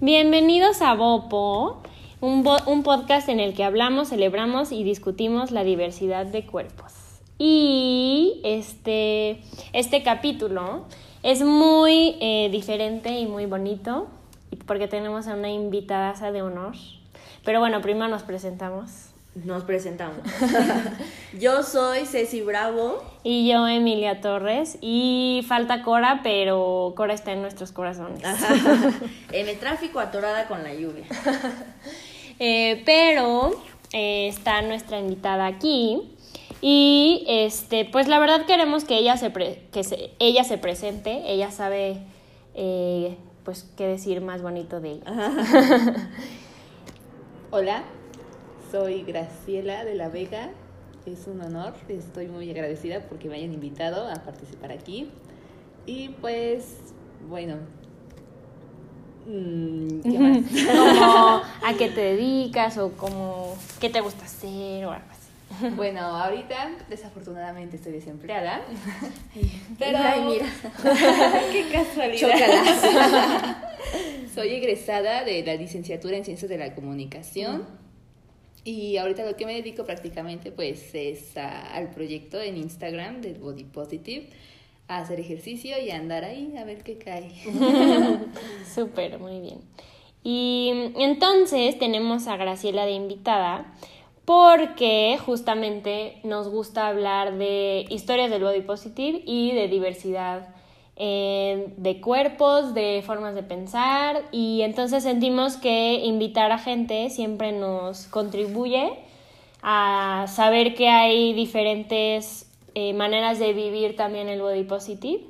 Bienvenidos a Bopo, un, un, podcast en el que hablamos, celebramos y discutimos la diversidad de cuerpos. Y este, este capítulo es muy eh, diferente y muy bonito porque tenemos a una invitada de honor. Pero bueno, primero nos presentamos. Nos presentamos. yo soy Ceci Bravo. Y yo, Emilia Torres. Y falta Cora, pero Cora está en nuestros corazones. en el tráfico atorada con la lluvia. Eh, pero eh, está nuestra invitada aquí. Y este, pues la verdad queremos que ella se, que ella se presente. Ella sabe eh, pues qué decir más bonito de ella. Hola, soy Graciela de la Vega. Es un honor, estoy muy agradecida porque me hayan invitado a participar aquí. Y pues, bueno, mm, ¿qué más? como a qué te dedicas o como qué te gusta hacer o algo así. Bueno, ahorita desafortunadamente estoy desempleada. Pero Ay, mira. qué casualidad. Soy egresada de la licenciatura en Ciencias de la Comunicación. Y ahorita lo que me dedico prácticamente pues es al proyecto en Instagram del Body Positive, a hacer ejercicio y a andar ahí a ver qué cae. Súper, muy bien. Y entonces tenemos a Graciela de invitada porque justamente nos gusta hablar de historias del body positive y de diversidad eh, de cuerpos, de formas de pensar y entonces sentimos que invitar a gente siempre nos contribuye a saber que hay diferentes eh, maneras de vivir también el body positive.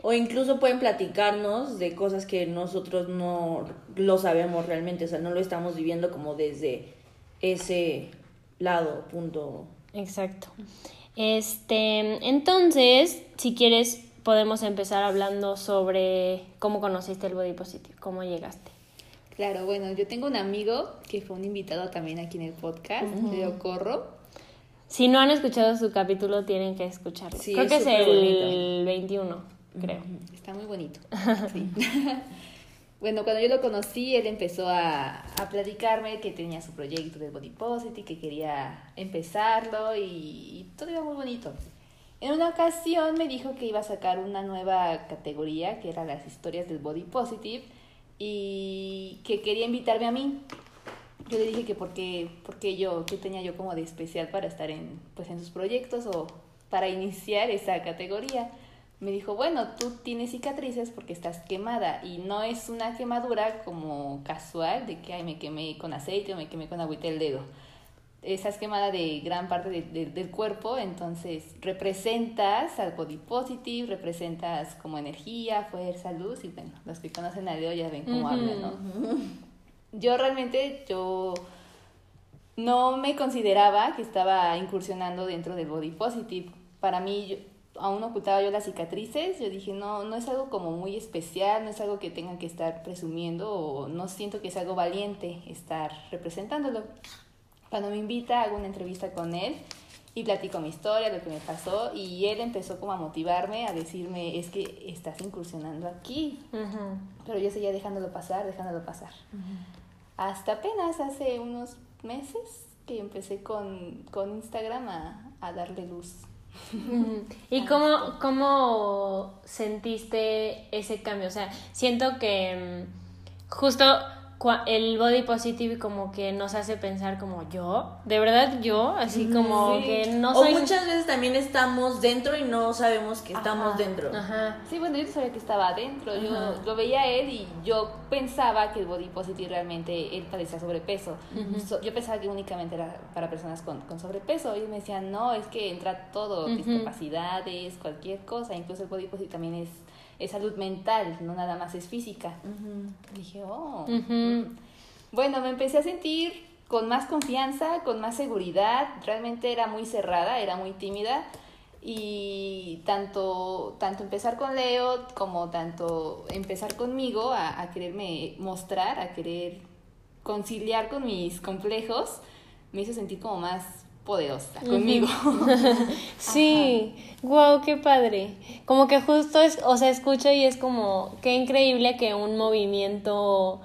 O incluso pueden platicarnos de cosas que nosotros no lo sabemos realmente, o sea, no lo estamos viviendo como desde ese lado, punto. Exacto. Este, entonces, si quieres podemos empezar hablando sobre cómo conociste el Body Positive, cómo llegaste. Claro, bueno, yo tengo un amigo que fue un invitado también aquí en el podcast, Leo Corro. Si no han escuchado su capítulo, tienen que escucharlo. creo que es el 21, creo. Está muy bonito. Sí. bueno, cuando yo lo conocí, él empezó a, a, platicarme que tenía su proyecto de Body Positive, que quería empezarlo y, y todo iba muy bonito. En una ocasión me dijo que iba a sacar una nueva categoría, que era las historias del body positive, y que quería invitarme a mí. Yo le dije que porque, porque yo, qué tenía yo como de especial para estar en, pues, en sus proyectos o para iniciar esa categoría. Me dijo, bueno, tú tienes cicatrices porque estás quemada y no es una quemadura como casual de que ay, me quemé con aceite o me quemé con agüita el dedo estás quemada de gran parte del cuerpo, entonces representas al body positive, representas como energía, fuerza, luz, y bueno, los que conocen a Leo ya ven cómo habla, ¿no? Yo realmente, yo no me consideraba que estaba incursionando dentro del body positive. Para mí, aún ocultaba yo las cicatrices, yo dije, no, no es algo como muy especial, no es algo que tengan que estar presumiendo, o no siento que es algo valiente estar representándolo. Cuando me invita, hago una entrevista con él y platico mi historia, lo que me pasó, y él empezó como a motivarme, a decirme, es que estás incursionando aquí. Pero yo seguía dejándolo pasar, dejándolo pasar. Hasta apenas hace unos meses que empecé con, con Instagram a, a darle luz. ¿Y cómo, cómo sentiste ese cambio? O sea, siento que mm, justo el body positive como que nos hace pensar como yo, de verdad yo, así como que no soy... O muchas veces también estamos dentro y no sabemos que estamos dentro. Ajá. Sí, bueno, yo no sabía que estaba adentro, yo lo veía a él y yo pensaba que el body positive realmente él padecía sobrepeso. yo pensaba que únicamente era para personas con, con sobrepeso. Y me decían, no, es que entra todo, discapacidades, cualquier cosa, incluso el body positive también es es salud mental, no nada más es física. Dije, oh. Bueno, me empecé a sentir con más confianza, con más seguridad. Realmente era muy cerrada, era muy tímida. Y tanto, tanto empezar con Leo como tanto empezar conmigo a, a quererme mostrar, a querer conciliar con mis complejos, me hizo sentir como más poderosa conmigo. sí, wow, qué padre. Como que justo es, o sea, escucho y es como, qué increíble que un movimiento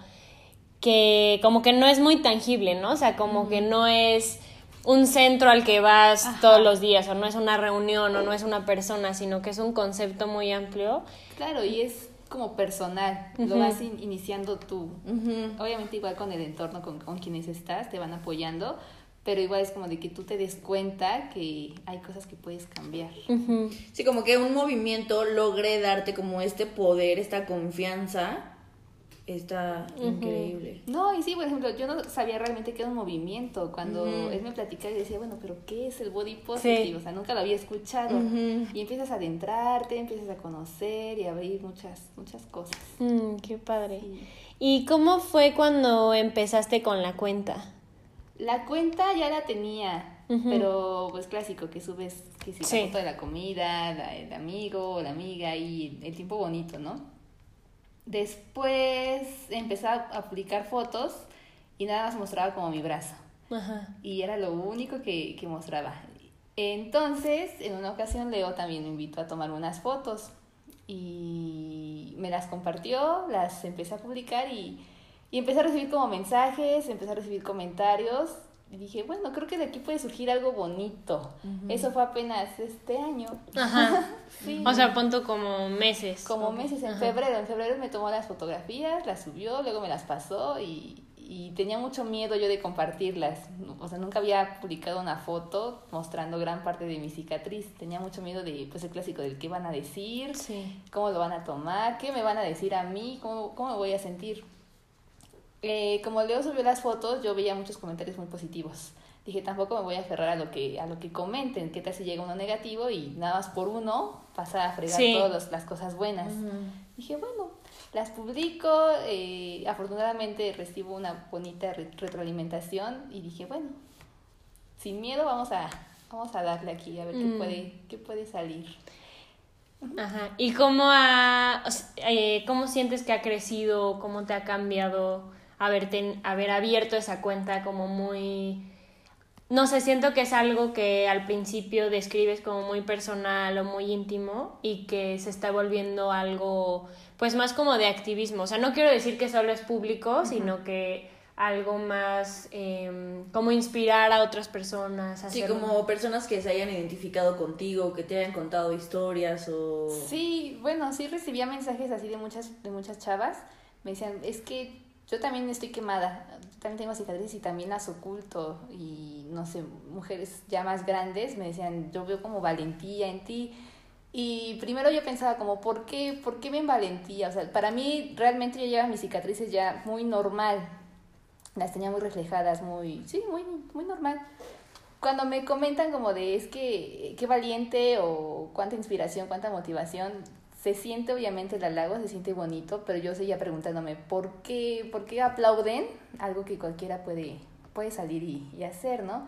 que como que no es muy tangible, ¿no? O sea, como que no es un centro al que vas todos los días, o no es una reunión, o no es una persona, sino que es un concepto muy amplio. Claro, y es como personal, lo vas iniciando tú. Obviamente igual con el entorno, con, con quienes estás, te van apoyando, pero igual es como de que tú te des cuenta que hay cosas que puedes cambiar. Sí, como que un movimiento logre darte como este poder, esta confianza está increíble. No, y sí, por ejemplo, yo no sabía realmente qué era un movimiento. Cuando él me platicaba y decía, bueno, pero ¿qué es el body positive? O sea, nunca lo había escuchado. Y empiezas a adentrarte, empiezas a conocer y a abrir muchas, muchas cosas. Mm, qué padre. ¿Y cómo fue cuando empezaste con la cuenta? La cuenta ya la tenía. Pero pues clásico, que subes que si la foto de la comida, el amigo, la amiga y el tiempo bonito, ¿no? Después empecé a publicar fotos y nada más mostraba como mi brazo. Y era lo único que, que, mostraba. Entonces, en una ocasión Leo también me invitó a tomar unas fotos y me las compartió, las empecé a publicar y, y empecé a recibir como mensajes, empecé a recibir comentarios y dije, bueno, creo que de aquí puede surgir algo bonito. Eso fue apenas este año. Ajá. sí. O sea, punto como meses. Como meses, en febrero. En febrero me tomó las fotografías, las subió, luego me las pasó y, y tenía mucho miedo yo de compartirlas. O sea, nunca había publicado una foto mostrando gran parte de mi cicatriz. Tenía mucho miedo de, pues, el clásico del qué van a decir, sí. cómo lo van a tomar, qué me van a decir a mí, cómo, cómo me voy a sentir. Eh, como Leo subió las fotos, yo veía muchos comentarios muy positivos. Dije, tampoco me voy a aferrar a lo que, a lo que comenten, qué tal si llega uno negativo y nada más por uno pasa a fregar todas las cosas buenas. Dije, bueno, las publico, eh, afortunadamente recibo una bonita retroalimentación y dije, bueno, sin miedo vamos a, vamos a darle aquí a ver qué, mm. puede, qué puede salir. Ajá. ¿Y cómo, ha, eh, cómo sientes que ha crecido, cómo te ha cambiado? Haberte, haber abierto esa cuenta como muy... No sé, siento que es algo que al principio describes como muy personal o muy íntimo y que se está volviendo algo pues más como de activismo. O sea, no quiero decir que solo es público, sino que algo más em, como inspirar a otras personas. sí, como personas que se hayan identificado contigo, que te hayan contado historias o... Sí, bueno, sí recibía mensajes así de muchas, de muchas chavas. Me decían, es que yo también estoy quemada, también tengo cicatrices y también las oculto y no sé, mujeres ya más grandes me decían, yo veo como valentía en ti. Y primero yo pensaba como, ¿por qué, ¿por qué ven valentía? O sea, para mí realmente yo llevaba mis cicatrices ya muy normal. Las tenía muy reflejadas, muy, sí, muy, muy normal. Cuando me comentan como de, es que, qué valiente o cuánta inspiración, cuánta motivación, se siente obviamente el halago, se siente bonito, pero yo seguía preguntándome, ¿por qué, por qué aplauden algo que cualquiera puede, puede salir y, hacer, ¿no?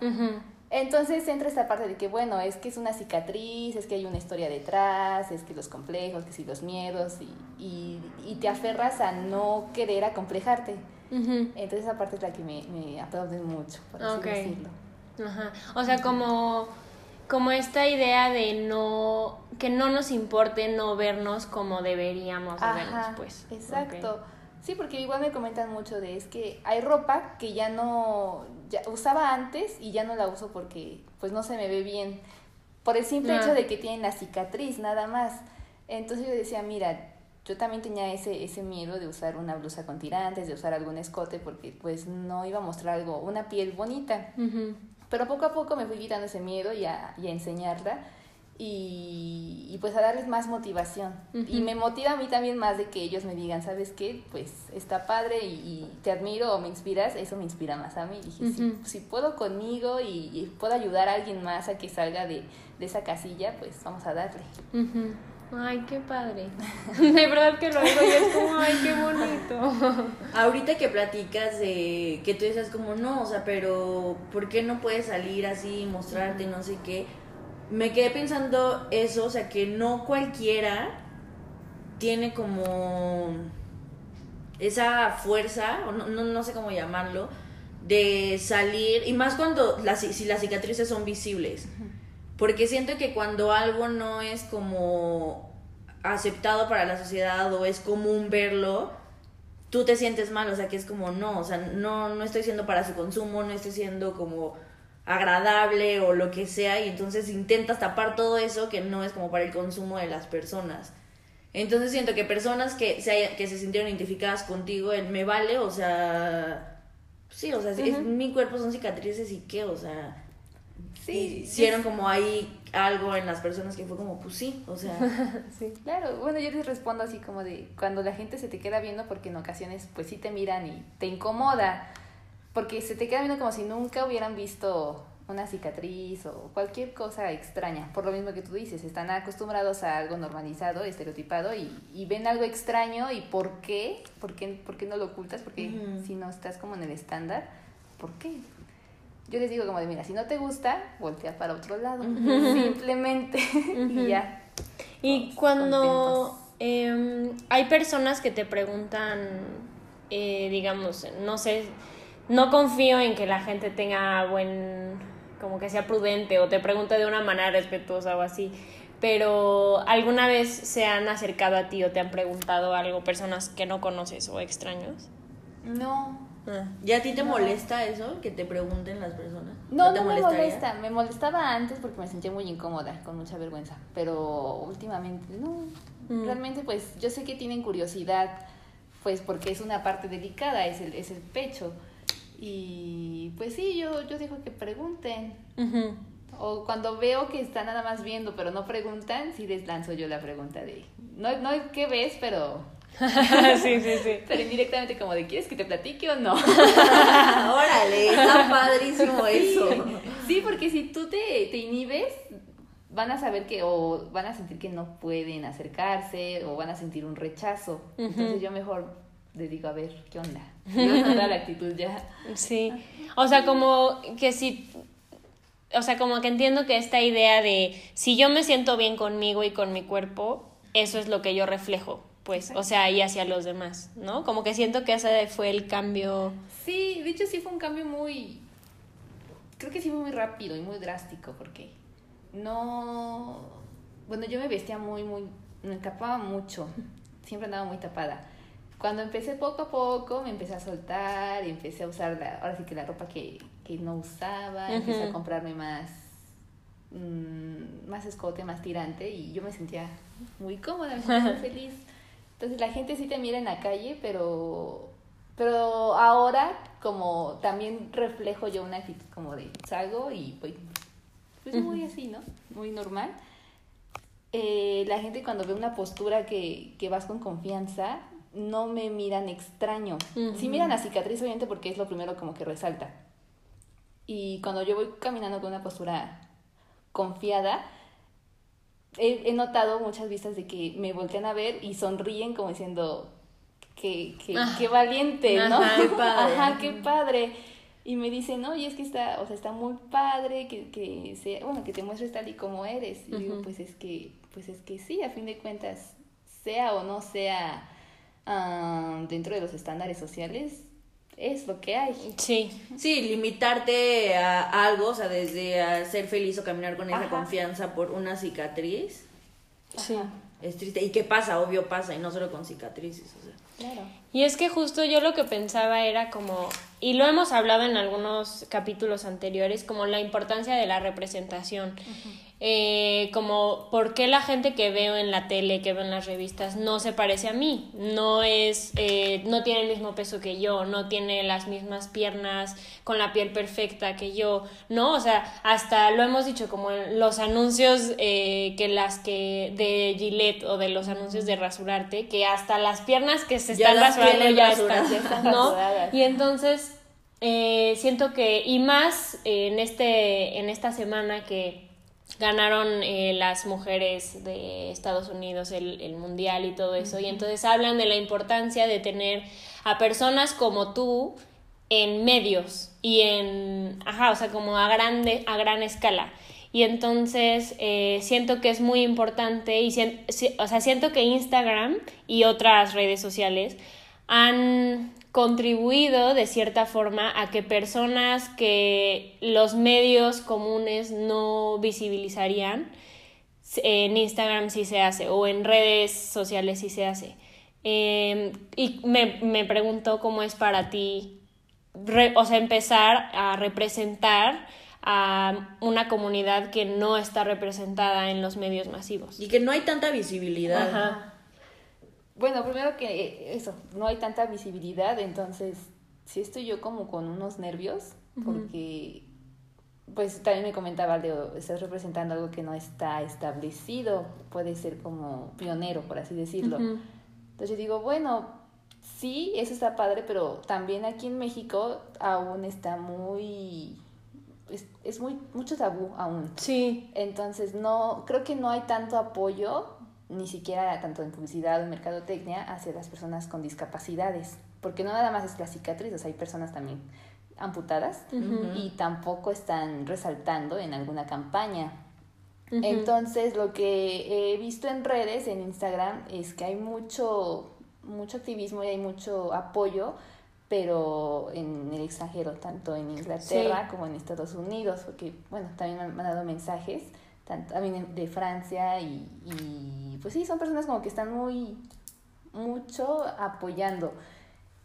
Entonces entra esta parte de que, bueno, es que es una cicatriz, es que hay una historia detrás, es que los complejos, que si los miedos, y, y, te aferras a no querer acomplejarte. Entonces esa parte es la que me, me aplauden mucho, por así decirlo. Ajá. O sea, como como esta idea de no que no nos importe no vernos como deberíamos vernos pues exacto. Sí porque igual me comentan mucho de es que hay ropa que ya no ya usaba antes y ya no la uso porque pues no se me ve bien por el simple hecho de que tienen la cicatriz nada más. Entonces yo decía mira yo también tenía ese, ese miedo de usar una blusa con tirantes, de usar algún escote, porque pues no iba a mostrar algo, una piel bonita. Pero poco a poco me fui quitando ese miedo y a, y a enseñarla y, y, pues a darles más motivación. Y me motiva a mí también más de que ellos me digan, ¿sabes qué? Pues está padre y, te admiro o me inspiras, eso me inspira más a mí. Y dije, si, puedo conmigo y, puedo ayudar a alguien más a que salga de, de esa casilla, pues vamos a darle. Ay, qué padre. De verdad que lo digo y es como, ay, qué bonito. Ahorita que platicas de que tú dices como, no, o sea, pero ¿por qué no puedes salir así, mostrarte, no sé qué? Me quedé pensando eso, o sea, que no cualquiera tiene como esa fuerza, o no, no, sé cómo llamarlo, de salir, y más cuando las, si las cicatrices son visibles. Porque siento que cuando algo no es como aceptado para la sociedad o es común verlo, tú te sientes mal, o sea, que es como, no, o sea, no, no estoy siendo para su consumo, no estoy siendo como agradable o lo que sea, y entonces intentas tapar todo eso que no es como para el consumo de las personas. Entonces siento que personas que se, que se sintieron identificadas contigo, el me vale, o sea, sí, o sea, es, mi cuerpo son cicatrices y qué, o sea, sí, hicieron como ahí algo en las personas que fue como, pues sí, o sea. sí, claro, bueno, yo les respondo así como de, cuando la gente se te queda viendo, porque en ocasiones pues sí te miran y te incomoda, porque se te queda viendo como si nunca hubieran visto una cicatriz o cualquier cosa extraña. Por lo mismo que tú dices, están acostumbrados a algo normalizado, estereotipado y, y ven algo extraño y ¿por qué? ¿Por qué, por qué no lo ocultas? Porque si no estás como en el estándar, ¿por qué? Yo les digo como de, mira, si no te gusta, voltea para otro lado. Simplemente y ya. Y cuando em, hay personas que te preguntan, eh, digamos, no sé, no confío en que la gente tenga buen como que sea prudente o te pregunte de una manera respetuosa o así. Pero ¿alguna vez se han acercado a ti o te han preguntado algo personas que no conoces o extraños? No. ¿Ya a ti te molesta eso? Que te pregunten las personas. No, no, me molesta. Me molestaba antes porque me sentía muy incómoda, con mucha vergüenza. Pero últimamente no. Mm. Realmente pues yo sé que tienen curiosidad, pues porque es una parte delicada, es el, es el pecho. Y pues sí, yo, yo digo que pregunten. O cuando veo que están nada más viendo, pero no preguntan, sí les lanzo yo la pregunta de, no, no qué ves, pero... sí, sí, sí. Pero indirectamente como de, ¿quieres que te platique o no? Órale, está padrísimo eso. Sí, porque si tú te, te inhibes, van a saber que, o van a sentir que no pueden acercarse, o van a sentir un rechazo. Entonces yo mejor les digo, a ver, ¿qué onda? la actitud ya. Sí. O sea, como que si. O sea, como que entiendo que esta idea de si yo me siento bien conmigo y con mi cuerpo, eso es lo que yo reflejo, pues, o sea, y hacia los demás, ¿no? Como que siento que ese fue el cambio. Sí, de hecho sí fue un cambio muy. Creo que sí fue muy rápido y muy drástico, porque no. Bueno, yo me vestía muy, muy. Me tapaba mucho. Siempre andaba muy tapada cuando empecé poco a poco, me empecé a soltar y empecé a usar, la, ahora sí que la ropa que, que no usaba, empecé a comprarme más, mm, más escote, más tirante y yo me sentía muy cómoda, me sentía muy feliz. Entonces la gente sí te mira en la calle, pero, pero ahora como también reflejo yo una actitud como de salgo y pues, pues muy así, ¿no? Muy normal. Eh, la gente cuando ve una postura que, que vas con confianza, no me miran extraño. Sí miran la cicatriz, obviamente, porque es lo primero como que resalta. Y cuando yo voy caminando con una postura confiada, he, notado muchas vistas de que me voltean a ver y sonríen como diciendo que, que, ah. valiente, ¿no? qué padre. Ajá, qué padre. Y me dicen, oye, es que está, o sea, está muy padre, que, que sea, bueno, que te muestres tal y como eres. Y digo, pues es que, pues es que sí, a fin de cuentas, sea o no sea dentro de los estándares sociales, es lo que hay. Sí. Sí, limitarte a algo, o sea, desde ser feliz o caminar con esa confianza por una cicatriz. Sí. Es triste. ¿Y qué pasa? Obvio pasa, y no solo con cicatrices, o sea. Claro. Y es que justo yo lo que pensaba era como, y lo hemos hablado en algunos capítulos anteriores, como la importancia de la representación. Eh, como por qué la gente que veo en la tele, que veo en las revistas, no se parece a mí, no es, eh, no tiene el mismo peso que yo, no tiene las mismas piernas con la piel perfecta que yo, no, o sea, hasta lo hemos dicho como en los anuncios eh, que las que de Gillette o de los anuncios de rasurarte, que hasta las piernas que se están rasurando ya están, ¿no? Y entonces siento que y más en este en esta semana que ganaron eh, las mujeres de Estados Unidos el, el, mundial y todo eso. Y entonces hablan de la importancia de tener a personas como tú en medios y en, ajá, o sea, como a, grande, a gran escala. Y entonces eh, siento que es muy importante y o sea, siento que Instagram y otras redes sociales han contribuido de cierta forma a que personas que los medios comunes no visibilizarían, en Instagram sí se hace o en redes sociales sí se hace. Eh, y me, me preguntó cómo es para ti, re- o sea, empezar a representar a una comunidad que no está representada en los medios masivos. Y que no hay tanta visibilidad. Ajá. Bueno, primero que eh, eso, no hay tanta visibilidad, entonces sí estoy yo como con unos nervios, porque pues también me comentaba Leo, estás representando algo que no está establecido, puede ser como pionero, por así decirlo. Entonces yo digo, bueno, sí, eso está padre, pero también aquí en México aún está muy, es, es muy, mucho tabú aún. Sí. Entonces, no, creo que no hay tanto apoyo, ni siquiera tanto en publicidad o en mercadotecnia, hacia las personas con discapacidades. Porque no nada más es la cicatriz, o sea, hay personas también amputadas y tampoco están resaltando en alguna campaña. Entonces, lo que he visto en redes, en Instagram, es que hay mucho, mucho activismo y hay mucho apoyo, pero en el extranjero, tanto en Inglaterra Sí. como en Estados Unidos, porque, bueno, también me han mandado mensajes, tanto, también de Francia y, y, pues sí, son personas como que están muy, mucho apoyando.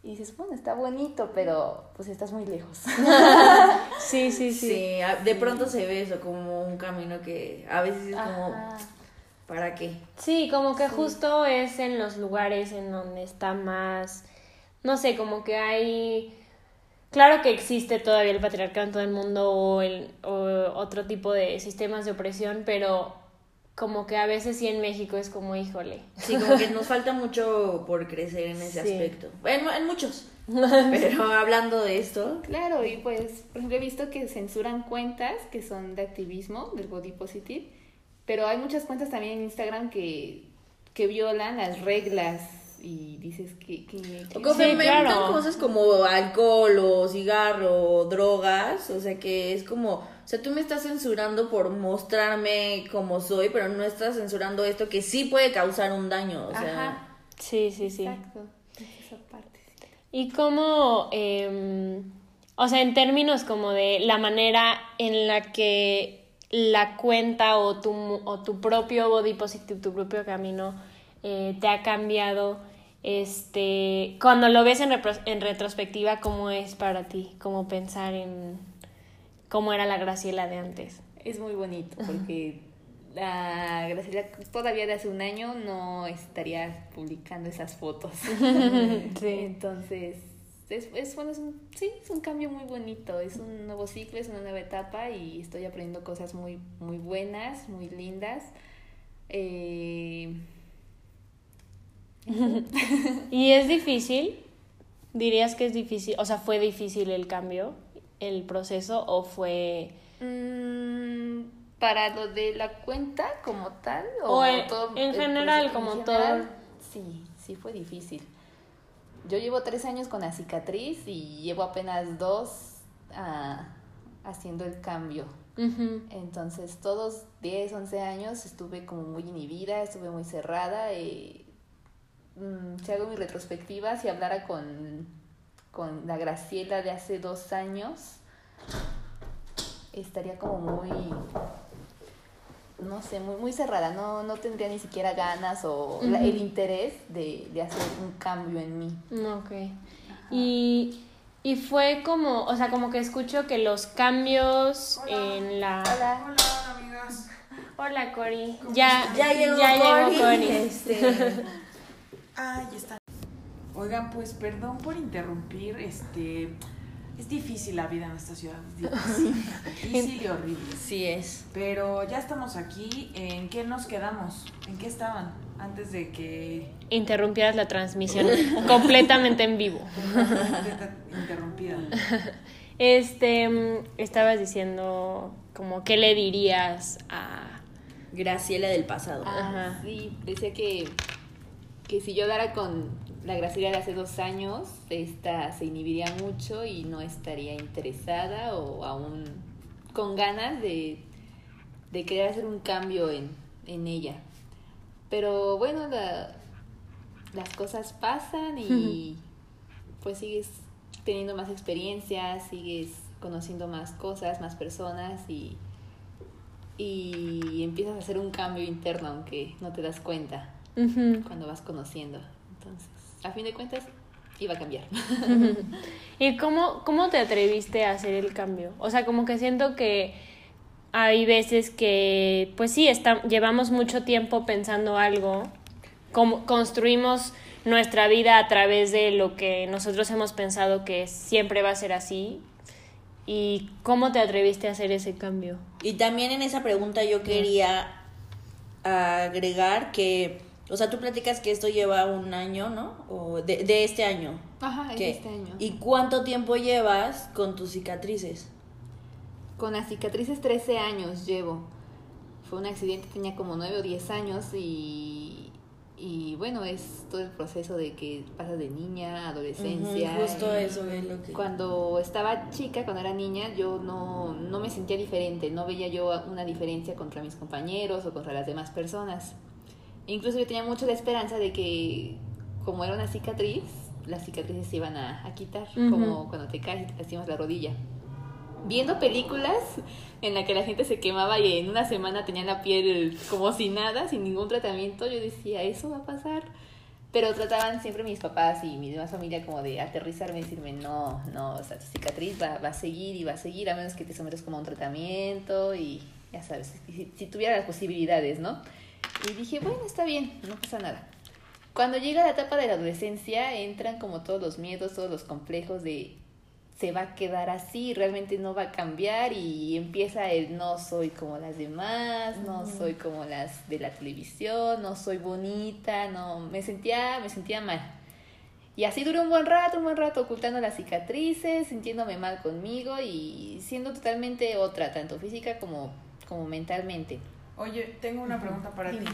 Y dices, bueno, está bonito, pero pues estás muy lejos. Sí, sí, sí. Sí, de pronto se ve eso como un camino que a veces es como. ¿para qué? Sí, como que justo es en los lugares en donde está más, no sé, como que hay, claro que existe todavía el patriarcado en todo el mundo o, el, o otro tipo de sistemas de opresión, pero como que a veces sí en México es como, híjole. Sí, como que nos falta mucho por crecer en ese Sí. aspecto. En, en muchos. Pero hablando de esto, Claro, y pues, por ejemplo, he visto que censuran cuentas que son de activismo, del body positive, pero hay muchas cuentas también en Instagram que, que violan las reglas y dices que... que, que- o Sí, claro. cosas como alcohol o cigarro o drogas, o sea que es como, o sea, tú me estás censurando por mostrarme como soy, pero no estás censurando esto que sí puede causar un daño, o sea, Ajá, Sí, sí, sí. exacto. es esa parte, sí. Y como, eh, o sea, en términos como de la manera en la que la cuenta o tu, o tu propio body positive, tu propio camino, eh, te ha cambiado, este, cuando lo ves en, en retrospectiva, ¿cómo es para ti? ¿Cómo pensar en cómo era la Graciela de antes? Es muy bonito porque la Graciela todavía de hace un año no estaría publicando esas fotos. Sí. Entonces, es, es, bueno, es un, sí, es un cambio muy bonito, es un nuevo ciclo, es una nueva etapa y estoy aprendiendo cosas muy, muy buenas, muy lindas. Eh, ¿Y es difícil? ¿Dirías que es difícil? O sea, ¿fue difícil el cambio, el proceso o fue... mm, para lo de la cuenta como tal O en- todo en general, proceso? como En todo. Sí, sí fue difícil. Yo llevo tres años con la cicatriz y llevo apenas dos ah, haciendo el cambio. Entonces, todos 10, 11 años estuve como muy inhibida, estuve muy cerrada. Y, mm, si hago mi retrospectiva, si hablara con, con la Graciela de hace dos años, estaría como muy, no sé, muy, muy cerrada. No, no tendría ni siquiera ganas o la- el interés de, de hacer un cambio en mí. Ok. Y, y fue como, o sea, como que escucho que los cambios en la... Hola. Hola, amigas. Hola, Cori. Ya, ya llegó ya Cori. llegó Cori. Este, Ah, ya está. Oigan, pues perdón por interrumpir, este es difícil la vida en esta ciudad, es difícil, difícil y horrible. sí es. Pero ya estamos aquí, ¿en qué nos quedamos? ¿En qué estaban antes de que Interrumpieras la transmisión completamente en vivo. interrumpida? Este, mm, estabas diciendo como, ¿qué le dirías a... Graciela del pasado. Ajá. sí, decía que, que si yo hablara con la Graciela de hace dos años, esta se inhibiría mucho y no estaría interesada o aún con ganas de, de querer hacer un cambio en, en ella. Pero bueno, la- las cosas pasan y pues sigues teniendo más experiencias, sigues conociendo más cosas, más personas y y empiezas a hacer un cambio interno aunque no te das cuenta Cuando vas conociendo. Entonces, a fin de cuentas, iba a cambiar. ¿Y cómo, cómo te atreviste a hacer el cambio? O sea, como que siento que hay veces que, pues sí, está, llevamos mucho tiempo pensando algo, como construimos nuestra vida a través de lo que nosotros hemos pensado que siempre va a ser así. ¿Y cómo te atreviste a hacer ese cambio? Y también en esa pregunta yo quería agregar que, o sea, tú platicas que esto lleva un año, ¿no? O de, de este año. Ajá, de este año. ¿Y cuánto tiempo llevas con tus cicatrices? Con las cicatrices 13 años llevo. Fue un accidente, tenía como 9 o 10 años y, y bueno, es todo el proceso de que pasas de niña a adolescencia. Justo eso es lo que... Cuando estaba chica, cuando era niña, yo no, no me sentía diferente, no veía yo una diferencia contra mis compañeros o contra las demás personas. Incluso yo tenía mucho la esperanza de que, como era una cicatriz, las cicatrices se iban a, a quitar, Ujú. como cuando te caes y te lastimas la rodilla. Viendo películas en la que la gente se quemaba y en una semana tenía la piel como si nada, sin ningún tratamiento, yo decía, eso va a pasar. Pero trataban siempre mis papás y mi demás familia como de aterrizarme y decirme, no, no, o sea, tu cicatriz va, va a seguir y va a seguir, a menos que te sometas como a un tratamiento y ya sabes, si, si tuviera las posibilidades, ¿no? Y dije, bueno, está bien, no pasa nada. Cuando llega la etapa de la adolescencia, entran como todos los miedos, todos los complejos de se va a quedar así, realmente no va a cambiar y empieza el no soy como las demás, no soy como las de la televisión, no soy bonita, no, me sentía, me sentía mal. Y así duró un buen rato, un buen rato ocultando las cicatrices, sintiéndome mal conmigo y siendo totalmente otra, tanto física como, como mentalmente. Oye, tengo una pregunta para Dime. ti.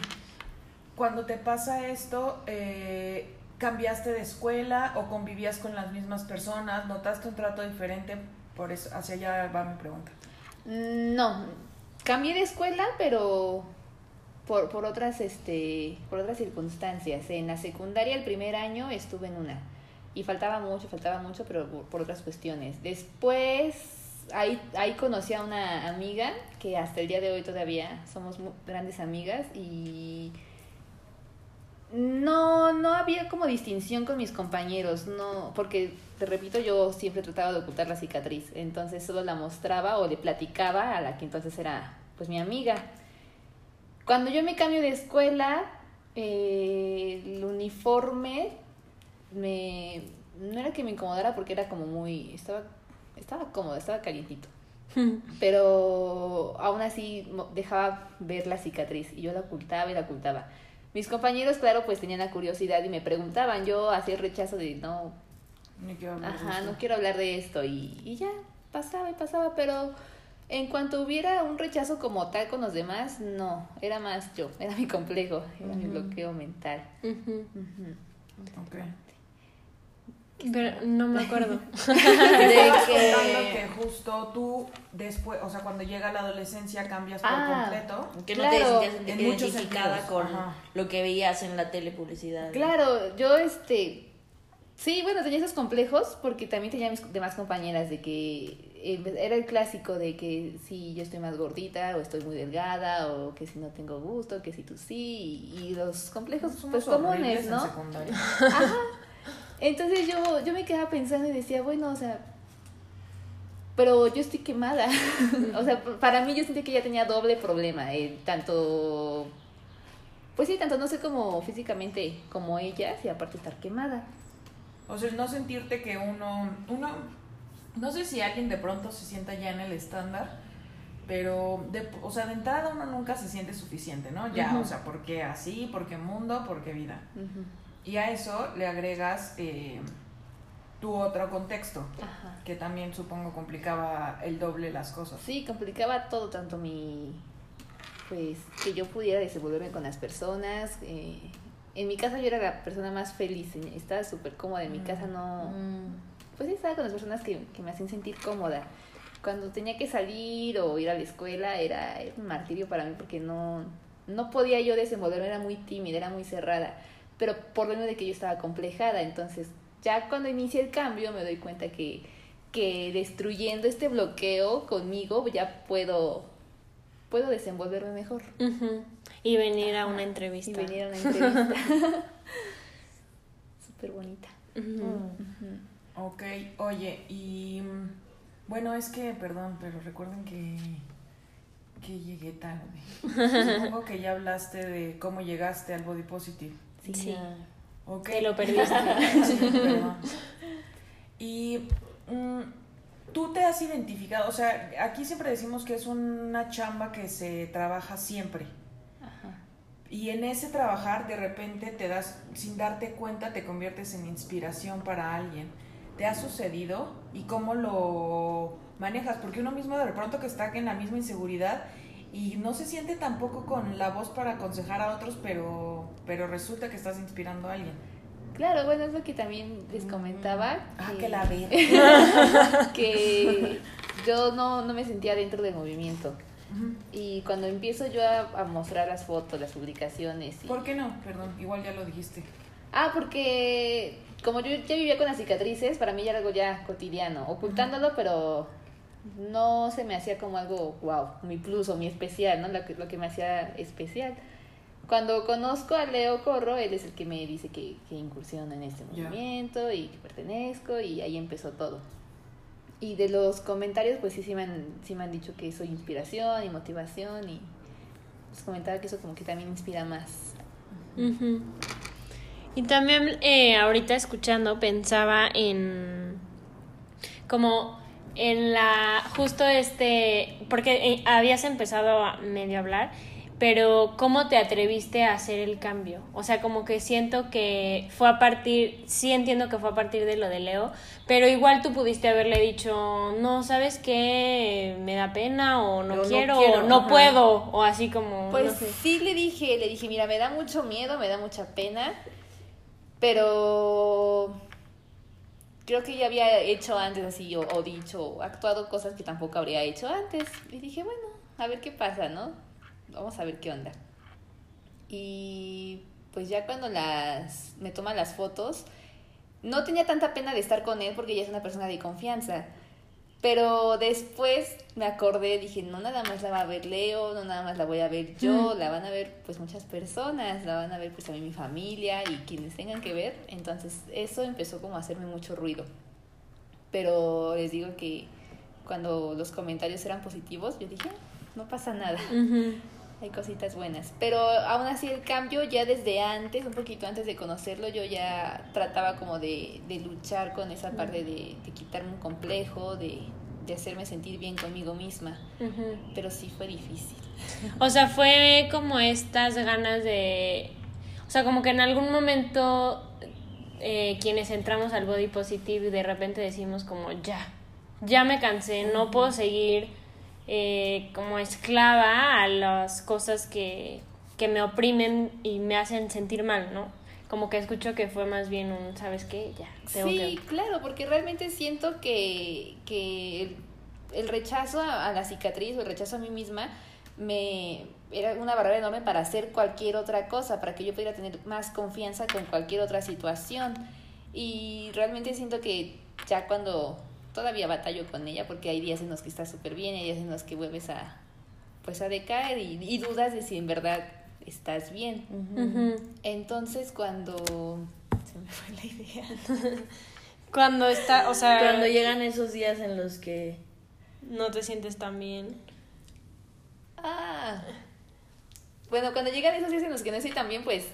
Cuando te pasa esto, eh, ¿cambiaste de escuela o convivías con las mismas personas? ¿Notaste un trato diferente? Por eso, hacia allá va mi pregunta. Mm, No, cambié de escuela, pero por, por otras este por otras circunstancias. En la secundaria el primer año estuve en una y faltaba mucho, faltaba mucho, pero por, por otras cuestiones. Después ahí ahí conocí a una amiga que hasta el día de hoy todavía somos mu- grandes amigas y no, no había como distinción con mis compañeros, no, porque te repito, yo siempre trataba de ocultar la cicatriz, entonces solo la mostraba o le platicaba a la que entonces era pues mi amiga. Cuando yo me cambio de escuela, eh, el uniforme me no era que me incomodara porque era como muy estaba estaba cómodo, estaba calientito. Pero aún así dejaba ver la cicatriz y yo la ocultaba y la ocultaba. Mis compañeros, claro, pues tenían la curiosidad y me preguntaban. Yo hacía el rechazo de no, quiero hablar ajá, no quiero hablar de esto y, y ya pasaba y pasaba, pero en cuanto hubiera un rechazo como tal con los demás, no, era más yo, era mi complejo, era mi bloqueo mental. Ujú. Ujú. Ok. Pero no me acuerdo. De que- que justo tú después, o sea, cuando llega la adolescencia cambias por Ah. completo. Que no Claro, te sentías en muchos identificada sentidos, con ajá. lo que veías en la tele publicidad. Claro, yo este sí, bueno, tenía esos complejos porque también tenía mis demás compañeras de que eh, era el clásico de que si yo estoy más gordita o estoy muy delgada o que si no tengo gusto, que si tú sí y, los complejos Somos pues comunes, en ¿no? secundaria. Ajá. Entonces yo, yo me quedaba pensando y decía, bueno, o sea, pero yo estoy quemada. o sea, para mí yo sentía que ya tenía doble problema, eh, tanto, pues sí, tanto no sé como físicamente como ellas y aparte estar quemada. O sea, no sentirte que uno, uno, no sé si alguien de pronto se sienta ya en el estándar, pero, de, o sea, de entrada uno nunca se siente suficiente, ¿no? Ya, o sea, porque así, porque mundo, porque vida. Ujú. Y a eso le agregas eh, tu otro contexto, Ajá. que también supongo complicaba el doble las cosas. Sí, complicaba todo, tanto mi, pues, que yo pudiera desenvolverme con las personas. eh, en mi casa yo era la persona más feliz, estaba súper cómoda, en mi casa no... Mm. pues sí, estaba con las personas que, que me hacían sentir cómoda. Cuando tenía que salir o ir a la escuela era, era un martirio para mí porque no, no podía yo desenvolverme, era muy tímida, era muy cerrada, pero por lo menos de que yo estaba complejada, entonces ya cuando inicié el cambio me doy cuenta que, que destruyendo este bloqueo conmigo ya puedo, puedo desenvolverme mejor. Y venir a una y entrevista. venir a una entrevista. súper bonita. Ok, oye, y mm, bueno, es que, perdón, pero recuerden que, que llegué tarde. Supongo que ya hablaste de cómo llegaste al body positive. Sí. Ok. Te lo perdiste. Y mm, tú te has identificado, o sea, aquí siempre decimos que es una chamba que se trabaja siempre. Ajá. Y en ese trabajar de repente te das, sin darte cuenta, te conviertes en inspiración para alguien. ¿Te ha sucedido? ¿Y cómo lo manejas? Porque uno mismo de pronto que está en la misma inseguridad y no se siente tampoco con la voz para aconsejar a otros, pero, pero resulta que estás inspirando a alguien. Claro, bueno, es lo que también les comentaba. Ah, que- que la ver. que yo no, no me sentía dentro del movimiento. Y cuando empiezo yo a, a mostrar las fotos, las publicaciones. y- ¿Por qué no? Perdón, igual ya lo dijiste. Ah, porque como yo ya vivía con las cicatrices, para mí ya era algo ya cotidiano, ocultándolo, pero no se me hacía como algo, wow, mi plus o mi especial, ¿no? Lo que, lo que me hacía especial. Cuando conozco a Leo Corro, él es el que me dice que, que incursiono en este movimiento y que pertenezco y ahí empezó todo. Y de los comentarios, pues sí, sí me han, sí me han dicho que soy inspiración y motivación y les comentaba que eso como que también inspira más. Ujú. Y también eh, ahorita escuchando pensaba en como en la justo este porque eh, habías empezado a medio hablar pero cómo te atreviste a hacer el cambio o sea como que siento que fue a partir sí entiendo que fue a partir de lo de Leo pero igual tú pudiste haberle dicho no sabes qué me da pena o no, quiero, quiero, o no ajá. puedo o así como Pues no sé. sí le dije, le dije, mira, me da mucho miedo, me da mucha pena, pero creo que ya había hecho antes así, o, o dicho, o actuado cosas que tampoco habría hecho antes. Y dije, bueno, a ver qué pasa, ¿no? Vamos a ver qué onda. Y pues ya cuando las me toma las fotos, no tenía tanta pena de estar con él porque ella es una persona de confianza. Pero después me acordé, dije, no nada más la va a ver Leo, no nada más la voy a ver yo, la van a ver pues muchas personas, la van a ver pues también mi familia y quienes tengan que ver. Entonces eso empezó como a hacerme mucho ruido. Pero les digo que cuando los comentarios eran positivos, yo dije, "Ah, no pasa nada Ujú. Hay cositas buenas. Pero aún así el cambio ya desde antes, un poquito antes de conocerlo, yo ya trataba como de, de luchar con esa parte de, de quitarme un complejo, de, de hacerme sentir bien conmigo misma. Pero sí fue difícil. O sea, fue como estas ganas de... O sea, como que en algún momento eh, quienes entramos al body positive y de repente decimos como ya, ya me cansé, no puedo seguir eh, como esclava a las cosas que, que me oprimen y me hacen sentir mal, ¿no? Como que escucho que fue más bien un, ¿sabes qué? Ya, tengo Sí, que... claro, porque realmente siento que, que el, el rechazo a, a la cicatriz o el rechazo a mí misma me era una barrera enorme para hacer cualquier otra cosa, para que yo pudiera tener más confianza con cualquier otra situación. Y realmente siento que ya cuando todavía batallo con ella, porque hay días en los que estás súper bien, hay días en los que vuelves a pues a decaer y, y dudas de si en verdad estás bien. Entonces cuando se me fue la idea. Cuando está, o sea, Cuando llegan esos días en los que... no te sientes tan bien. Ah. Bueno, cuando llegan esos días en los que no estoy tan bien, pues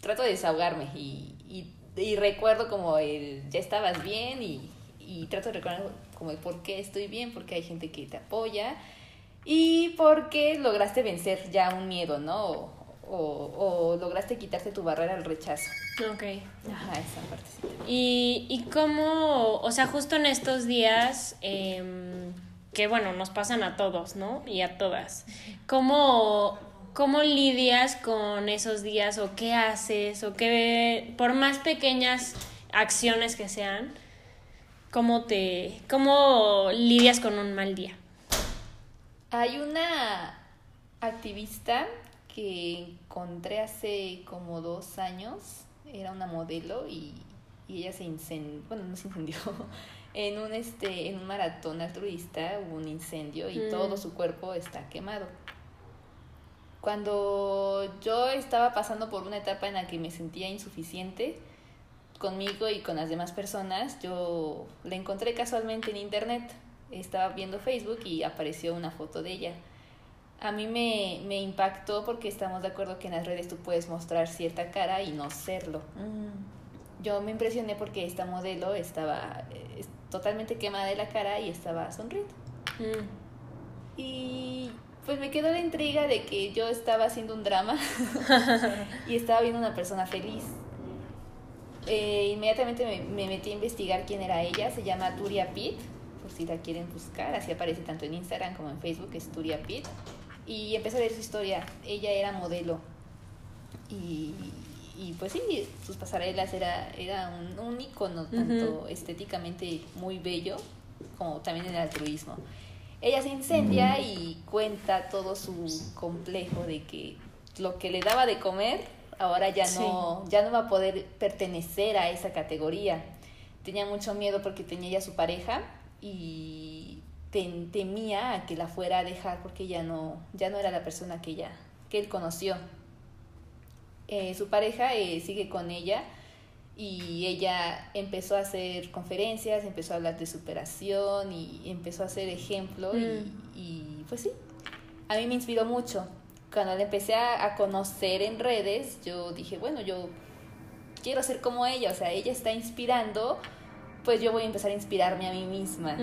trato de desahogarme y, y, y recuerdo como el ya estabas bien y, y trato de recordar como el por qué estoy bien, porque hay gente que te apoya y porque lograste vencer ya un miedo, ¿no? O, o, o lograste quitarte tu barrera al rechazo. Ok. Ajá, esa partecita. Y, y cómo, o sea, justo en estos días, em, que bueno, nos pasan a todos, ¿no? Y a todas. ¿Cómo, ¿Cómo lidias con esos días o qué haces o qué, por más pequeñas acciones que sean, cómo te, cómo lidias con un mal día? Hay una activista que encontré hace como dos años, era una modelo y, y ella se incendió, bueno, no se incendió, en un, este, en un maratón altruista hubo un incendio y Mm. todo su cuerpo está quemado. Cuando yo estaba pasando por una etapa en la que me sentía insuficiente, conmigo y con las demás personas, yo la encontré casualmente en internet. Estaba viendo Facebook y apareció una foto de ella. A mí me, me impactó porque estamos de acuerdo que en las redes tú puedes mostrar cierta cara y no serlo. Yo me impresioné porque esta modelo estaba eh, totalmente quemada de la cara y estaba sonriendo. Mm. Y pues me quedó la intriga de que yo estaba haciendo un drama y estaba viendo una persona feliz. Eh, inmediatamente me, me, metí a investigar quién era ella. Se llama Turia Pitt, por si la quieren buscar. Así aparece tanto en Instagram como en Facebook, es Turia Pitt. Y empecé a ver su historia. Ella era modelo. Y, y pues sí, sus pasarelas era, era un, un icono, tanto estéticamente muy bello como también en el altruismo. Ella se incendia y cuenta todo su complejo de que lo que le daba de comer ahora ya no, ya no va a poder pertenecer a esa categoría. Tenía mucho miedo porque tenía ya su pareja y temía a que la fuera a dejar porque ya no, ya no era la persona que, ella, que él conoció. Eh, su pareja eh, sigue con ella y ella empezó a hacer conferencias, empezó a hablar de superación y empezó a hacer ejemplo y, Mm. y, pues sí, a mí me inspiró mucho. Cuando la empecé a, a conocer en redes, yo dije, bueno, yo quiero ser como ella, o sea, ella está inspirando, pues yo voy a empezar a inspirarme a mí misma.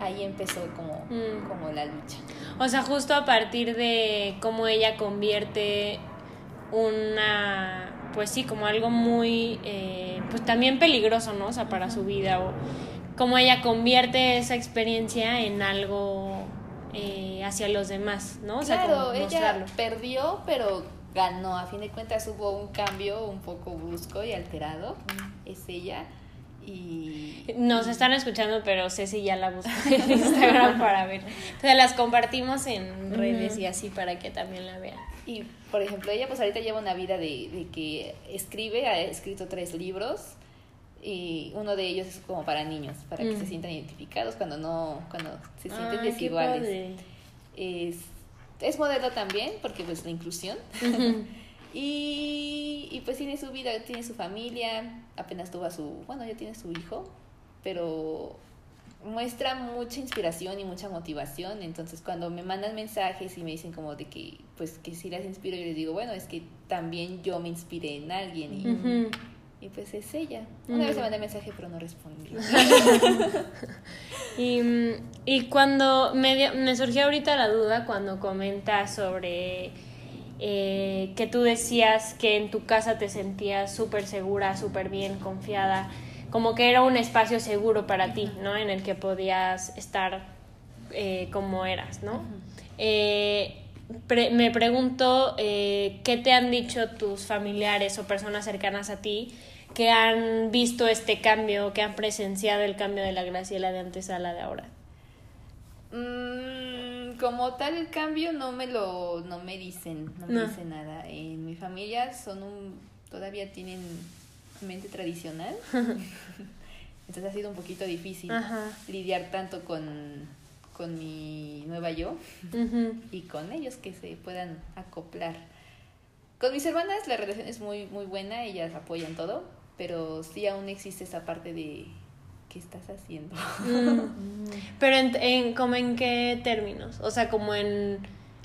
Ahí empezó como, Mm. como la lucha. O sea, justo a partir de cómo ella convierte una, pues sí, como algo muy, eh, pues también peligroso, ¿no? O sea, para su vida, o cómo ella convierte esa experiencia en algo eh, hacia los demás, ¿no? O sea, claro, como ella perdió, pero ganó. A fin de cuentas hubo un cambio un poco brusco y alterado. Es ella. Y Nos están escuchando, pero Ceci ya la buscó en Instagram para ver. Entonces las compartimos en redes y así para que también la vean. Y, por ejemplo, ella pues ahorita lleva una vida de, de que escribe, ha escrito tres libros y uno de ellos es como para niños, para que Mm. se sientan identificados cuando no, cuando se sienten qué desiguales. Es, es modelo también, porque pues la inclusión. Y, y pues tiene su vida, tiene su familia, apenas tuvo a su, bueno, ya tiene su hijo, pero muestra mucha inspiración y mucha motivación, entonces cuando me mandan mensajes y me dicen como de que, pues que sí las inspiro, yo les digo, bueno, es que también yo me inspiré en alguien y. y pues es ella. Una Mm. vez le mandé mensaje pero no respondió. Y, mm, y cuando me, me surgió ahorita la duda cuando comentas sobre eh, que tú decías que en tu casa te sentías súper segura, súper bien, confiada, como que era un espacio seguro para ti, ¿no? En el que podías estar eh, como eras, ¿no? Eh, pre- me pregunto eh, qué te han dicho tus familiares o personas cercanas a ti que han visto este cambio, que han presenciado el cambio de la Graciela de antes a la de ahora. Mm, como tal el cambio no me lo no me dicen no me dicen nada. En mi familia son un todavía tienen mente tradicional. Entonces ha sido un poquito difícil Ajá. lidiar tanto con con mi nueva yo y con ellos que se puedan acoplar. Con mis hermanas la relación es muy muy buena ellas apoyan todo pero sí aún existe esa parte de qué estás haciendo Mm. Pero en, en, como en qué términos? O sea, como en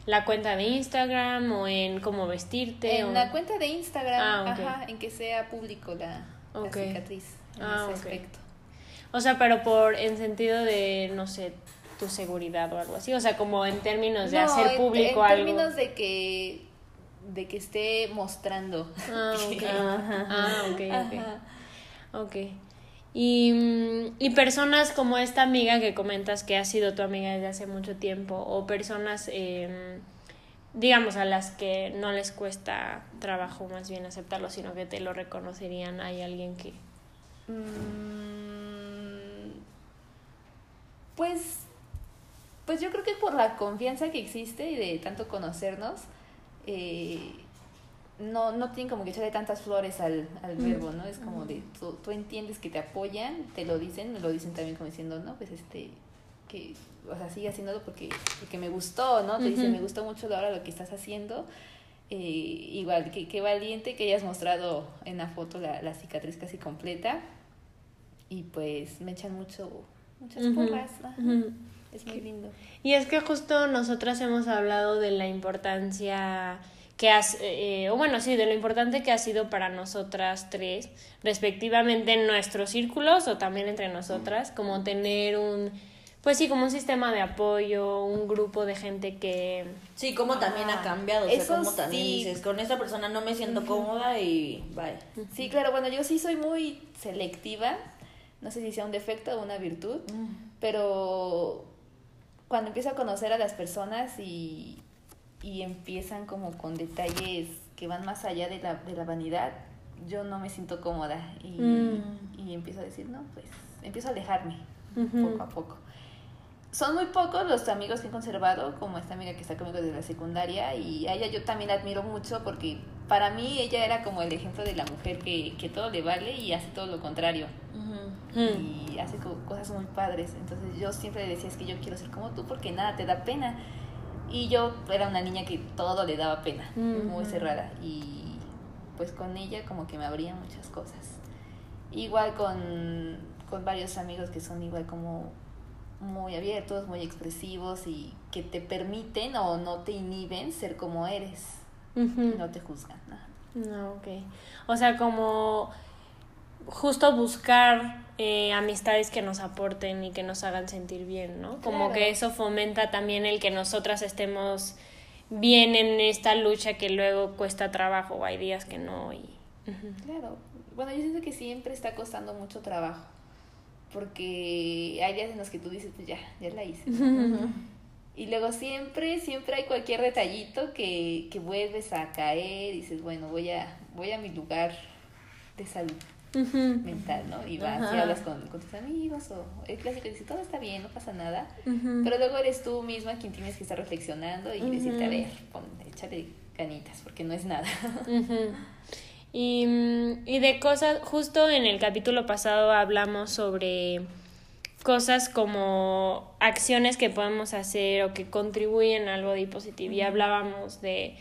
la cuenta de Instagram o en cómo vestirte. En o- la cuenta de Instagram, Ah, ok. ajá, en que sea público la, la cicatriz en Ah, ese aspecto. O sea, pero por en sentido de, no sé, tu seguridad o algo así. O sea, como en términos de No, hacer en- público en, algo. términos de que de que esté mostrando. Ah, ok. Ajá. Ah, ok, ok. Ajá. Ok. Y, mm, y personas como esta amiga que comentas que ha sido tu amiga desde hace mucho tiempo, o personas, eh, digamos, a las que no les cuesta trabajo más bien aceptarlo, sino que te lo reconocerían, hay alguien que... Mm, Pues, pues yo creo que por la confianza que existe y de tanto conocernos, eh, no, no tienen como que echarle tantas flores al, al verbo, ¿no? Es como de, tú, tú entiendes que te apoyan, te lo dicen, me lo dicen también como diciendo, no, pues este, que, o sea, sigue haciéndolo porque, porque me gustó, ¿no? Te dicen, Ujú. me gustó mucho ahora lo que estás haciendo. Eh, igual, que, que valiente que hayas mostrado en la foto la, la cicatriz casi completa. Y pues me echan mucho, muchas porras. ujú. Es muy lindo. Y es que justo nosotras hemos hablado de la importancia que has, eh, o bueno, sí, de lo importante que ha sido para nosotras tres, respectivamente en nuestros círculos o también entre nosotras, como tener un, pues sí, como un sistema de apoyo, un grupo de gente que... Sí, como también ha cambiado, o sea, eso como también sí. dices, con esta persona no me siento cómoda y bye. Sí, claro, bueno, yo sí soy muy selectiva. No sé si sea un defecto o una virtud, pero cuando empiezo a conocer a las personas y, y empiezan como con detalles que van más allá de la, de la vanidad, yo no me siento cómoda y, Mm. y empiezo a decir, no, pues empiezo a alejarme poco a poco. Son muy pocos los amigos que he conservado, como esta amiga que está conmigo desde la secundaria, y a ella yo también la admiro mucho porque para mí ella era como el ejemplo de la mujer que, que todo le vale y hace todo lo contrario y hace co- cosas muy padres. Entonces yo siempre le decía, es que yo quiero ser como tú porque nada te da pena. Y yo era una niña que todo le daba pena, muy cerrada. Y pues con ella como que me abría muchas cosas. Igual con, con varios amigos que son igual como muy abiertos, muy expresivos y que te permiten o no te inhiben ser como eres. No te juzgan. ajá. No, ok. O sea, como justo buscar eh, amistades que nos aporten y que nos hagan sentir bien, ¿no? Como Claro. que eso fomenta también el que nosotras estemos bien en esta lucha que luego cuesta trabajo o hay días que no y... Claro. Bueno, yo siento que siempre está costando mucho trabajo. Porque hay días en los que tú dices, pues ya, ya la hice. Y luego siempre, siempre hay cualquier detallito que, que vuelves a caer y dices, bueno, voy a, voy a mi lugar de salud mental, ¿no? Y vas y hablas con, con tus amigos o el clásico dice, todo está bien, no pasa nada. Pero luego eres tú misma quien tienes que estar reflexionando y decirte, a ver, pon, échale ganitas, porque no es nada. Y, mm, y de cosas, justo en el capítulo pasado hablamos sobre cosas como acciones que podemos hacer o que contribuyen a algo de positivo. Y hablábamos de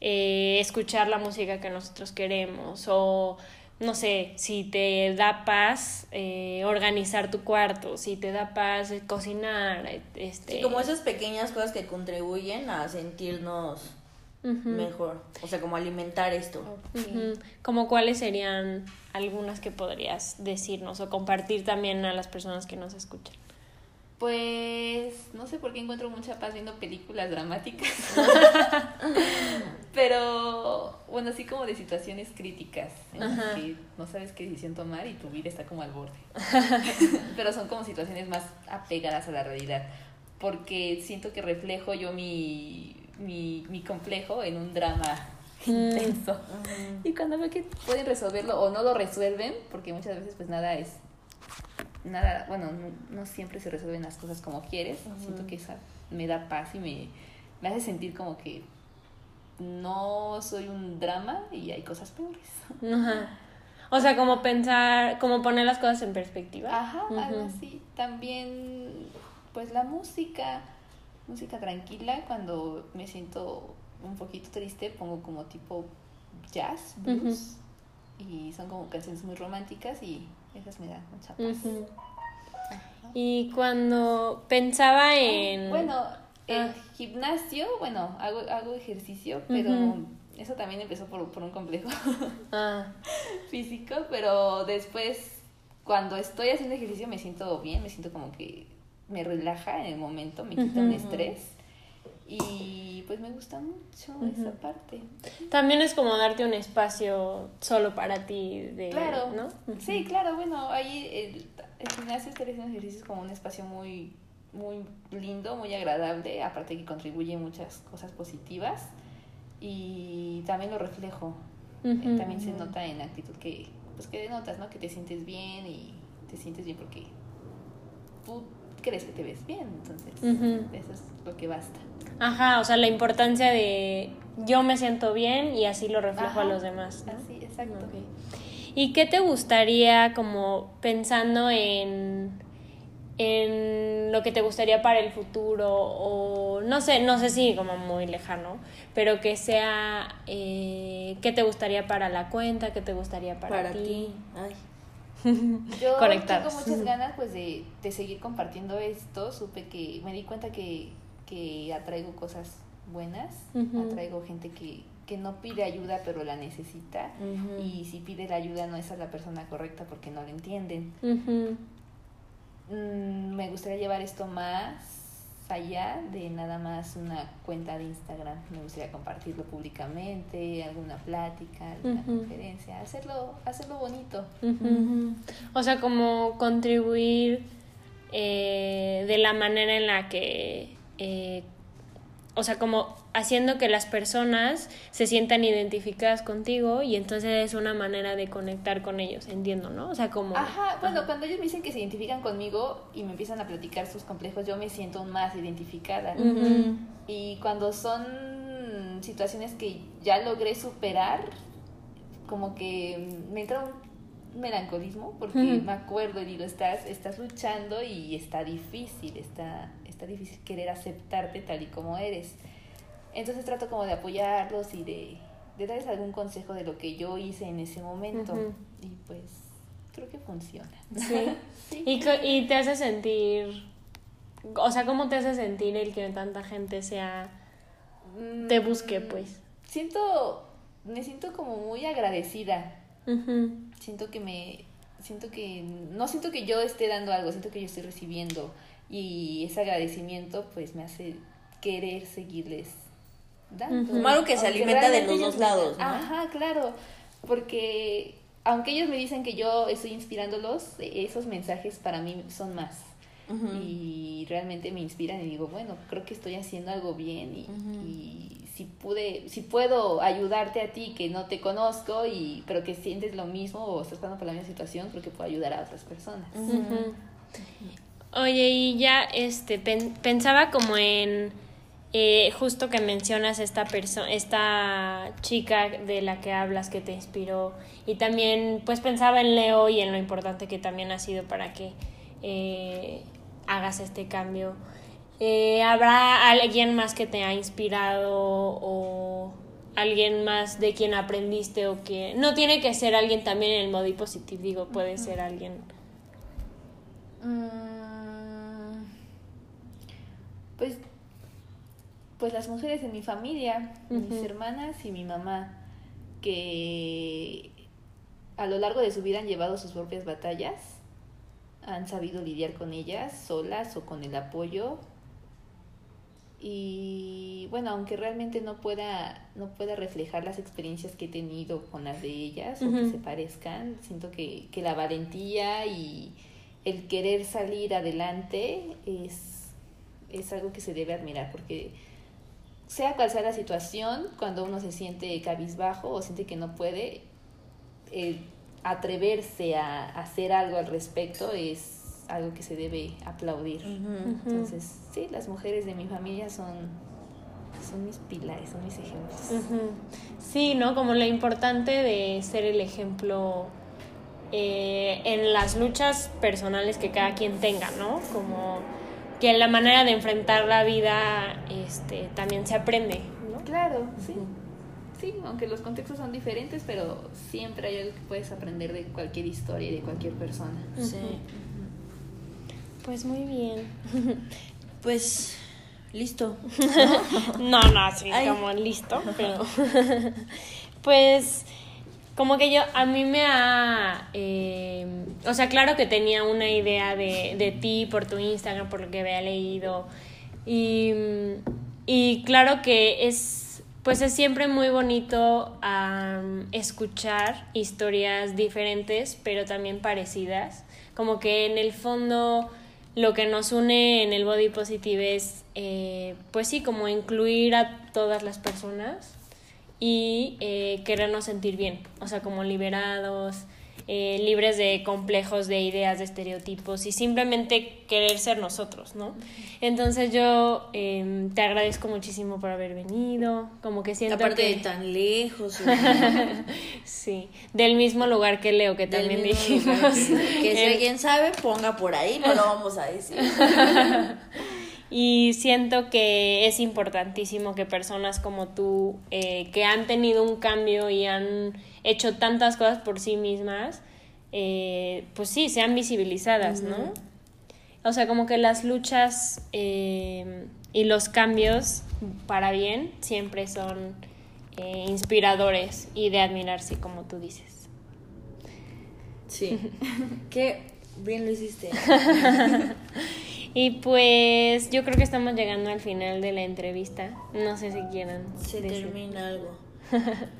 eh, escuchar la música que nosotros queremos o no sé, si te da paz eh, organizar tu cuarto, si te da paz eh, cocinar, eh, este... Sí, como esas pequeñas cosas que contribuyen a sentirnos Mejor, o sea, como alimentar esto. Ujú. Como cuáles serían algunas que podrías decirnos o compartir también a las personas que nos escuchan. Pues no sé por qué encuentro mucha paz viendo películas dramáticas. Pero bueno, así como de situaciones críticas en las que no sabes qué decisión tomar y tu vida está como al borde. Pero son como situaciones más apegadas a la realidad. Porque siento que reflejo yo mi, mi, mi complejo en un drama intenso. Y cuando veo que pueden resolverlo o no lo resuelven, porque muchas veces pues nada es nada, bueno, no, no siempre se resuelven las cosas como quieres. Siento que esa me da paz y me, me hace sentir como que no soy un drama y hay cosas peores. Ajá. O sea, como pensar, como poner las cosas en perspectiva. Ajá, algo así. También, pues la música, música tranquila, cuando me siento un poquito triste, pongo como tipo jazz, blues, y son como canciones muy románticas y esas me dan mucha paz. Y cuando pensaba en... Bueno, el Ah. gimnasio, bueno, hago, hago ejercicio, pero eso también empezó por, por un complejo Ah, físico, pero después, cuando estoy haciendo ejercicio, me siento bien, me siento como que me relaja en el momento, me quita un Ujú. estrés. Y pues me gusta mucho esa parte. también es como darte un espacio solo para ti, de, Claro, ¿no? sí, claro, bueno, ahí el, el gimnasio está haciendo ejercicios como un espacio muy, muy lindo, muy agradable, aparte que contribuye muchas cosas positivas y también lo reflejo, Eh, también se nota en la actitud que, pues que denotas, ¿no? Que te sientes bien y te sientes bien porque tú crees que te ves bien, entonces eso es lo que basta. Ajá, o sea, la importancia de yo me siento bien y así lo reflejo a los demás. ¿no? Así, exacto. ¿Y qué te gustaría como pensando en, en lo que te gustaría para el futuro o no sé, no sé si como muy lejano, pero que sea eh, qué te gustaría para la cuenta, qué te gustaría para, Para ti. Ay. Yo Conectados. tengo muchas ganas pues de, de seguir compartiendo esto. Supe que me di cuenta que, que atraigo cosas buenas, Ujú. atraigo gente que, que no pide ayuda pero la necesita y si pide la ayuda no es a la persona correcta porque no la entienden. Mm, me gustaría llevar esto más allá de nada más una cuenta de Instagram. Me gustaría compartirlo públicamente, alguna plática, alguna conferencia, hacerlo, hacerlo bonito. O sea, como contribuir eh, de la manera en la que, eh, o sea, como haciendo que las personas se sientan identificadas contigo y entonces es una manera de conectar con ellos, entiendo, ¿no? O sea, como... Ajá, bueno, cuando ellos me dicen que se identifican conmigo y me empiezan a platicar sus complejos, yo me siento más identificada. Y cuando son situaciones que ya logré superar, como que me entra un melancolismo porque me acuerdo y digo, estás, estás luchando y está difícil, está, está difícil querer aceptarte tal y como eres. Entonces trato como de apoyarlos y de, de darles algún consejo de lo que yo hice en ese momento. Y pues creo que funciona. Sí. Y, co- y te hace sentir, o sea, ¿cómo te hace sentir el que tanta gente sea, te busque, Mm, pues? Siento, me siento como muy agradecida. Siento que me, siento que, no siento que yo esté dando algo, siento que yo estoy recibiendo. Y ese agradecimiento pues me hace querer seguirles dando. Ujú. Algo que se Aunque alimenta de los dos lados, ¿no? Ajá, claro. Porque aunque ellos me dicen que yo estoy inspirándolos, esos mensajes para mí son más. Y realmente me inspiran y digo, bueno, creo que estoy haciendo algo bien y, si pude, si puedo ayudarte a ti que no te conozco y pero que sientes lo mismo o estás pasando por la misma situación, creo que puedo ayudar a otras personas. Oye, y ya este pen- pensaba como en eh, justo que mencionas esta persona, esta chica de la que hablas que te inspiró y también pues pensaba en Leo y en lo importante que también ha sido para que eh, hagas este cambio. Eh, ¿Habrá alguien más que te ha inspirado o alguien más de quien aprendiste o que no tiene que ser alguien también en el body positive, digo, puede ser alguien Mm, Pues, pues las mujeres de mi familia, mis hermanas y mi mamá, que a lo largo de su vida han llevado sus propias batallas, han sabido lidiar con ellas solas o con el apoyo. Y bueno, aunque realmente no pueda, no pueda reflejar las experiencias que he tenido con las de ellas o que se parezcan, siento que, que la valentía y el querer salir adelante es, es algo que se debe admirar porque sea cual sea la situación, cuando uno se siente cabizbajo o siente que no puede, el atreverse a hacer algo al respecto es algo que se debe aplaudir. Entonces, sí, las mujeres de mi familia son, son mis pilares, son mis ejemplos. Sí, ¿no? Como lo importante de ser el ejemplo eh, en las luchas personales que cada quien tenga, ¿no? Como que la manera de enfrentar la vida este, también se aprende, ¿no? Claro, sí. Sí, aunque los contextos son diferentes, pero siempre hay algo que puedes aprender de cualquier historia y de cualquier persona. Sí. Pues muy bien. Pues, listo. No, no, así Ay. como listo, pero pues como que yo, a mí me ha, eh, o sea, claro que tenía una idea de, de ti por tu Instagram, por lo que había leído, y, y claro que es, pues es siempre muy bonito am, escuchar historias diferentes, pero también parecidas, como que en el fondo lo que nos une en el body positive es, eh, pues sí, como incluir a todas las personas y eh, querernos sentir bien, o sea, como liberados eh, libres de complejos, de ideas, de estereotipos y simplemente querer ser nosotros, ¿no? Entonces yo em, te agradezco muchísimo por haber venido, como que siento Aparte que... de tan lejos. sí, del mismo lugar que Leo, que del también dijimos. Que, que si El- alguien sabe, ponga por ahí, no lo vamos a decir. Y siento que es importantísimo que personas como tú, eh, que han tenido un cambio y han hecho tantas cosas por sí mismas, eh, pues sí, sean visibilizadas, ¿no? O sea, como que las luchas eh, y los cambios para bien siempre son inspiradores y de admirarse, como tú dices. Sí. Qué bien lo hiciste. Y pues yo creo que estamos llegando al final de la entrevista. No sé si quieran. Se decir. termina algo.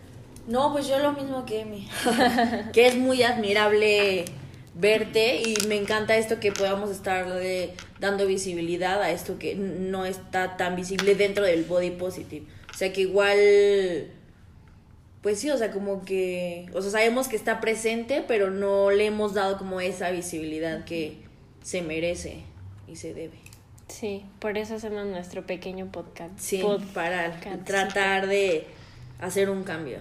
No, pues yo lo mismo que Emi. que es muy admirable verte y me encanta esto que podamos estarle dando visibilidad a esto que no está tan visible dentro del body positive. O sea que igual pues sí, o sea, como que o sea, sabemos que está presente, pero no le hemos dado como esa visibilidad que se merece y se debe. Sí, por eso hacemos nuestro pequeño podcast. Sí, Pod- para tratar de hacer un cambio.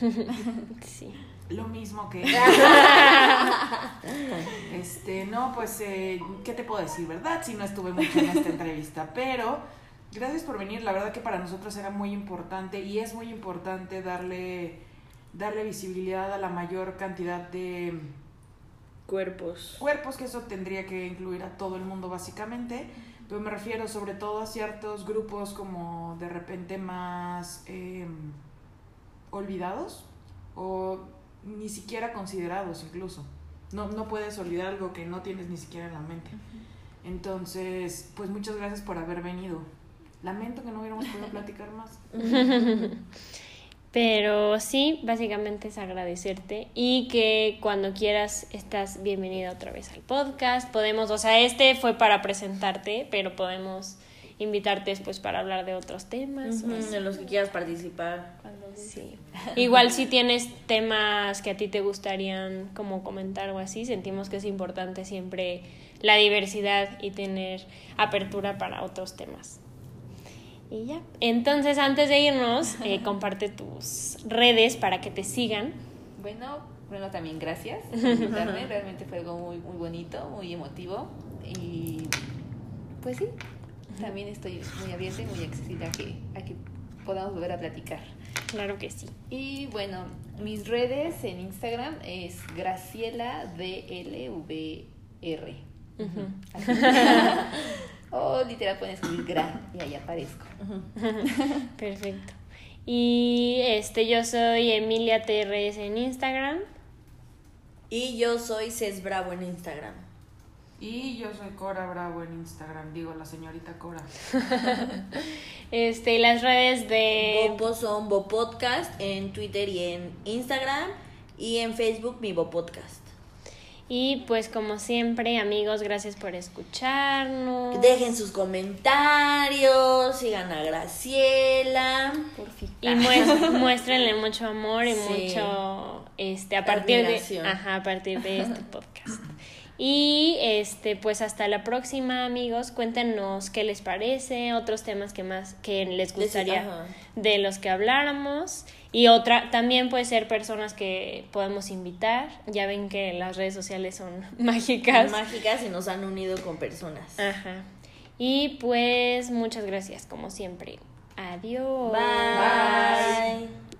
Sí. Lo mismo que. este, no, pues, eh, ¿qué te puedo decir, verdad? Si no estuve mucho en esta entrevista, pero gracias por venir. La verdad que para nosotros era muy importante y es muy importante darle, darle visibilidad a la mayor cantidad de Cuerpos. cuerpos, que eso tendría que incluir a todo el mundo básicamente, pero me refiero sobre todo a ciertos grupos como de repente más eh, olvidados o ni siquiera considerados incluso. No, no puedes olvidar algo que no tienes ni siquiera en la mente. Entonces, pues muchas gracias por haber venido. Lamento que no hubiéramos podido platicar más. Pero sí, básicamente es agradecerte y que cuando quieras estás bienvenida otra vez al podcast. Podemos, o sea, este fue para presentarte, pero podemos invitarte después para hablar de otros temas. En los que quieras participar. Sí. Igual si tienes temas que a ti te gustarían como comentar o así, sentimos que es importante siempre la diversidad y tener apertura para otros temas. Y ya. Entonces, antes de irnos, eh, comparte tus redes para que te sigan. Bueno, bueno, también gracias por invitarme. Realmente fue algo muy, muy bonito, muy emotivo. Y pues sí, también estoy muy abierta y muy accesible a que, a que podamos volver a platicar. Claro que sí. Y bueno, mis redes en Instagram es Graciela DLVR. Ujú. Así. o literal pueden escribir Gra y ahí aparezco. Perfecto. Y este, yo soy Emilia TRS en Instagram. Y yo soy Ces Bravo en Instagram. Y yo soy Cora Bravo en Instagram, digo la señorita Cora. Este, y las redes de Bopo son Bo Podcast en Twitter y en Instagram. Y en Facebook mi Bo Podcast. Y pues como siempre, amigos, gracias por escucharnos. Dejen sus comentarios, sigan a Graciela. Por fin. Y mues- muéstrenle mucho amor y Sí. mucho este a partir de ajá, a partir de este podcast. Y este pues hasta la próxima, amigos. Cuéntenos qué les parece, otros temas que más que les gustaría de los que habláramos y otra también puede ser personas que podemos invitar. Ya ven que las redes sociales son mágicas. Mágicas y nos han unido con personas. Ajá. Y pues muchas gracias como siempre. Adiós. Bye.